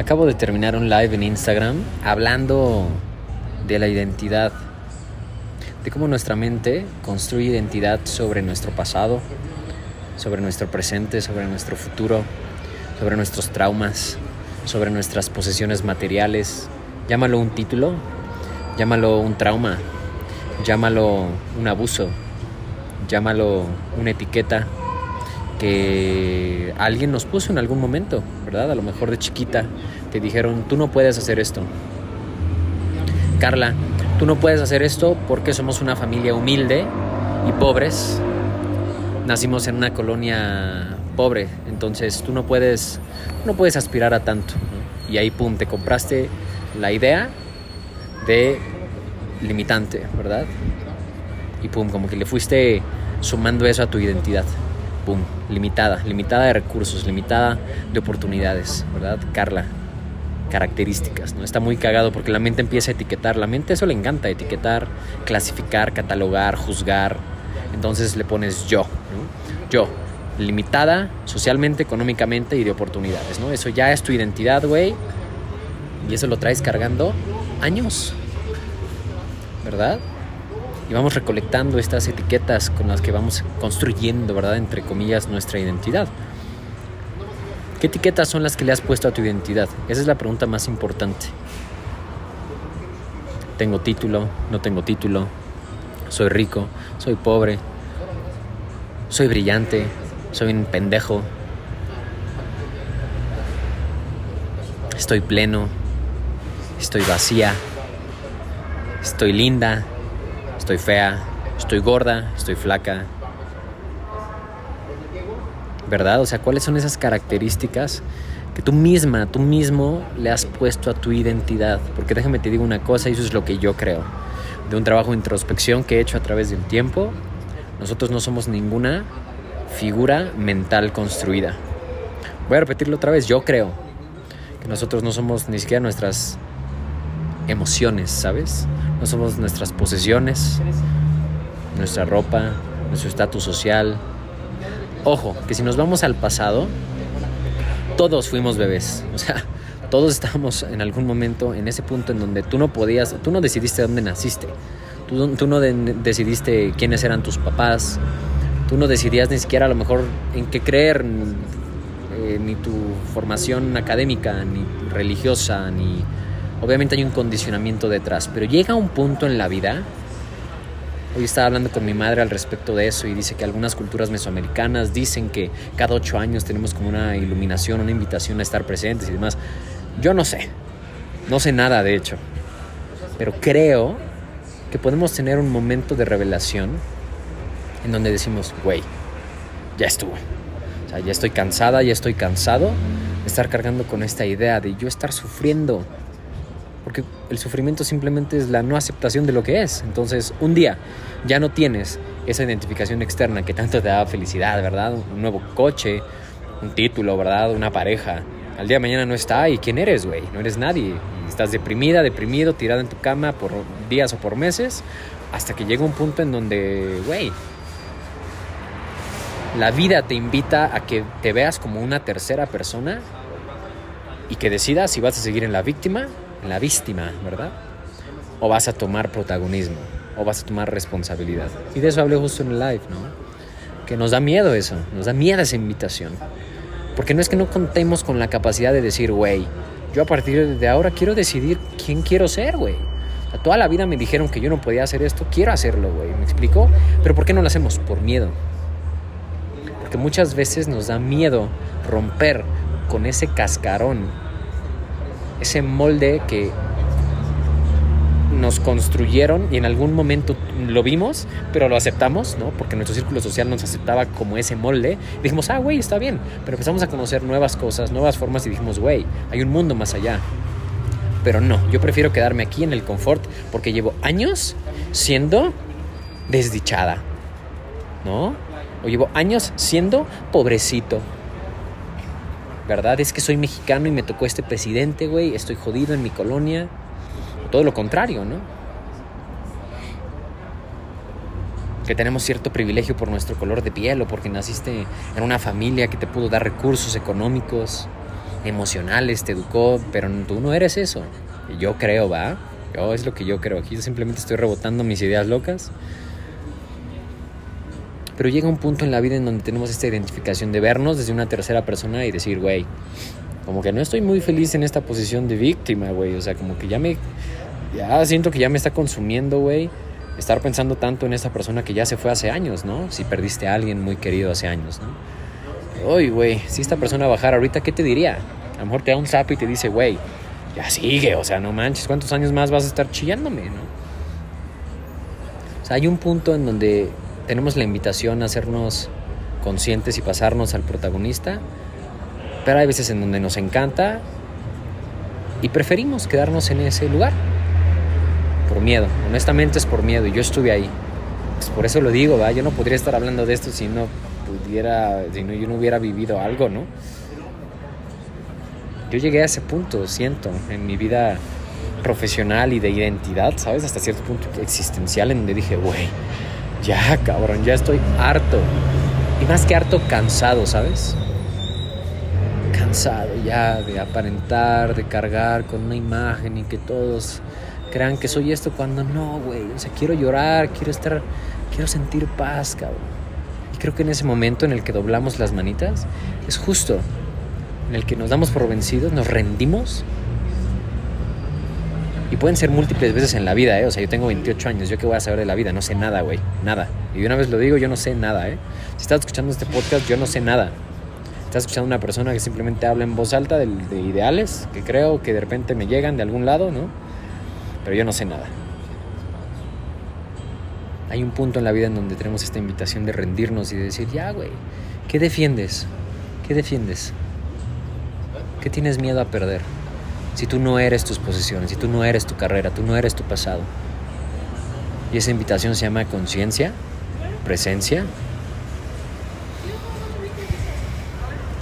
Acabo de terminar un live en Instagram hablando de la identidad, de cómo nuestra mente construye identidad sobre nuestro pasado, sobre nuestro presente, sobre nuestro futuro, sobre nuestros traumas, sobre nuestras posesiones materiales. Llámalo un título, llámalo un trauma, llámalo un abuso, llámalo una etiqueta que alguien nos puso en algún momento, A lo mejor de chiquita te dijeron, tú no puedes hacer esto. Carla, tú no puedes hacer esto porque somos una familia humilde y pobres. Nacimos en una colonia pobre, entonces tú no puedes, no puedes aspirar a tanto. Y ahí, pum, te compraste la idea de limitante, ¿verdad? Y pum, como que le fuiste sumando eso a tu identidad limitada, limitada de recursos, limitada de oportunidades, ¿verdad? Carla, características, ¿no? Está muy cagado porque la mente empieza a etiquetar, la mente eso le encanta, etiquetar, clasificar, catalogar, juzgar, entonces le pones yo, Yo, limitada socialmente, económicamente y de oportunidades, ¿no? Eso ya es tu identidad, güey, y eso lo traes cargando años, ¿verdad? Y vamos recolectando estas etiquetas con las que vamos construyendo, ¿verdad? Entre comillas, nuestra identidad. ¿Qué etiquetas son las que le has puesto a tu identidad? Esa es la pregunta más importante. ¿Tengo título? ¿No tengo título? ¿Soy rico? ¿Soy pobre? ¿Soy brillante? ¿Soy un pendejo? ¿Estoy pleno? ¿Estoy vacía? ¿Estoy linda? Estoy fea, estoy gorda, estoy flaca. ¿Verdad? O sea, ¿cuáles son esas características que tú misma, tú mismo le has puesto a tu identidad? Porque déjame te digo una cosa, y eso es lo que yo creo. De un trabajo de introspección que he hecho a través del tiempo, nosotros no somos ninguna figura mental construida. Voy a repetirlo otra vez, yo creo que nosotros no somos ni siquiera nuestras emociones, ¿sabes? No somos nuestras posesiones, nuestra ropa, nuestro estatus social. Ojo, que si nos vamos al pasado, todos fuimos bebés. O sea, todos estábamos en algún momento en ese punto en donde tú no podías, tú no decidiste dónde naciste. Tú, no decidiste quiénes eran tus papás. Tú no decidías ni siquiera a lo mejor en qué creer, eh, ni tu formación académica, ni religiosa, ni Obviamente hay un condicionamiento detrás, pero llega un punto en la vida. Hoy estaba hablando con mi madre al respecto de eso y dice que algunas culturas mesoamericanas dicen que cada ocho años tenemos como una iluminación, una invitación a estar presentes y demás. Yo no sé, no sé nada de hecho, pero creo que podemos tener un momento de revelación en donde decimos, güey, ya estuvo. Ya estoy cansada, ya estoy cansado de estar cargando con esta idea de yo estar sufriendo porque el sufrimiento simplemente es la no aceptación de lo que es. Entonces, un día ya no tienes esa identificación externa que tanto te da felicidad, ¿verdad? Un nuevo coche, un título, ¿verdad? Una pareja. Al día de mañana no está y ¿quién eres, güey? No eres nadie. estás deprimida, deprimido, tirada en tu cama por días o por meses, hasta que llega un punto en donde, güey, la vida te invita a que te veas como una tercera persona y que decidas si vas a seguir en la víctima la víctima, ¿verdad? O vas a tomar protagonismo, o vas a tomar responsabilidad. Y de eso hablé justo en el live, ¿no? Que nos da miedo eso, nos da miedo esa invitación. Porque no es que no contemos con la capacidad de decir, güey, yo a partir de ahora quiero decidir quién quiero ser, güey. toda la vida me dijeron que yo no podía hacer esto, quiero hacerlo, güey. ¿Me explico? Pero ¿por qué no lo hacemos? Por miedo. Porque muchas veces nos da miedo romper con ese cascarón ese molde que nos construyeron y en algún momento lo vimos, pero lo aceptamos, ¿no? Porque nuestro círculo social nos aceptaba como ese molde. dijimos, ah, güey, está bien. Pero empezamos a conocer nuevas cosas, nuevas formas y dijimos, güey, hay un mundo más allá. Pero no, yo prefiero quedarme aquí en el confort porque llevo años siendo desdichada, ¿no? O llevo años siendo pobrecito, ¿verdad? Es que soy mexicano y me tocó este presidente, güey, estoy jodido en mi colonia. Todo lo contrario, ¿no? Que tenemos cierto privilegio por nuestro color de piel o porque naciste en una familia que te pudo dar recursos económicos, emocionales, te educó, pero tú no eres eso. Yo creo, va. Yo es lo que yo creo. Aquí simplemente estoy rebotando mis ideas locas. Pero llega un punto en la vida en donde tenemos esta identificación de vernos desde una tercera persona y decir, güey, como que no estoy muy feliz en esta posición de víctima, güey. O sea, como que ya me. Ya siento que ya me está consumiendo, güey. Estar pensando tanto en esta persona que ya se fue hace años, ¿no? Si perdiste a alguien muy querido hace años, ¿no? Uy, güey, si esta persona bajara ahorita, ¿qué te diría? A lo mejor te da un zap y te dice, güey, ya sigue, o sea, no manches, ¿cuántos años más vas a estar chillándome, no? O sea, hay un punto en donde tenemos la invitación a hacernos conscientes y pasarnos al protagonista, pero hay veces en donde nos encanta y preferimos quedarnos en ese lugar. Por miedo, honestamente es por miedo y yo estuve ahí. Pues por eso lo digo, ¿va? yo no podría estar hablando de esto si no pudiera, si no, yo no hubiera vivido algo, ¿no? Yo llegué a ese punto, siento, en mi vida profesional y de identidad, ¿sabes? Hasta cierto punto existencial en donde dije, güey, ya cabrón, ya estoy harto. Y más que harto, cansado, ¿sabes? Cansado ya de aparentar, de cargar con una imagen y que todos crean que soy esto cuando no, güey. O sea, quiero llorar, quiero estar, quiero sentir paz, cabrón. Y creo que en ese momento en el que doblamos las manitas, es justo en el que nos damos por vencidos, nos rendimos. Y pueden ser múltiples veces en la vida, ¿eh? O sea, yo tengo 28 años, ¿yo qué voy a saber de la vida? No sé nada, güey, nada. Y de una vez lo digo, yo no sé nada, ¿eh? Si estás escuchando este podcast, yo no sé nada. Estás escuchando una persona que simplemente habla en voz alta de, de ideales, que creo que de repente me llegan de algún lado, ¿no? Pero yo no sé nada. Hay un punto en la vida en donde tenemos esta invitación de rendirnos y de decir, ya, güey, ¿qué defiendes? ¿Qué defiendes? ¿Qué tienes miedo a perder? Si tú no eres tus posiciones, si tú no eres tu carrera, tú no eres tu pasado. Y esa invitación se llama conciencia, presencia.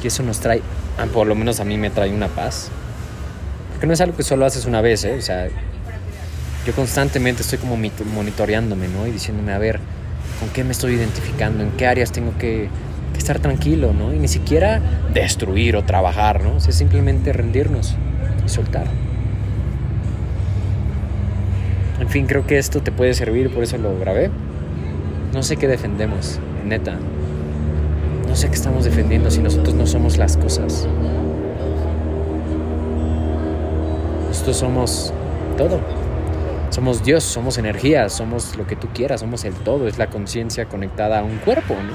Y eso nos trae, por lo menos a mí me trae una paz. Porque no es algo que solo haces una vez, ¿eh? O sea, yo constantemente estoy como monitoreándome, ¿no? Y diciéndome, a ver, ¿con qué me estoy identificando? ¿En qué áreas tengo que, que estar tranquilo, ¿no? Y ni siquiera destruir o trabajar, ¿no? O sea, simplemente rendirnos soltar. En fin, creo que esto te puede servir, por eso lo grabé. No sé qué defendemos, neta. No sé qué estamos defendiendo si nosotros no somos las cosas. Nosotros somos todo. Somos Dios, somos energía, somos lo que tú quieras, somos el todo, es la conciencia conectada a un cuerpo, ¿no?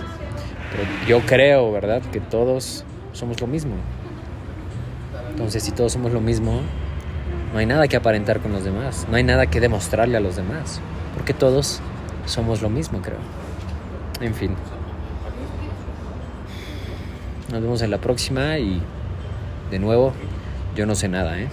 Yo creo, ¿verdad?, que todos somos lo mismo. Entonces, si todos somos lo mismo, no hay nada que aparentar con los demás, no hay nada que demostrarle a los demás, porque todos somos lo mismo, creo. En fin. Nos vemos en la próxima y de nuevo, yo no sé nada, ¿eh?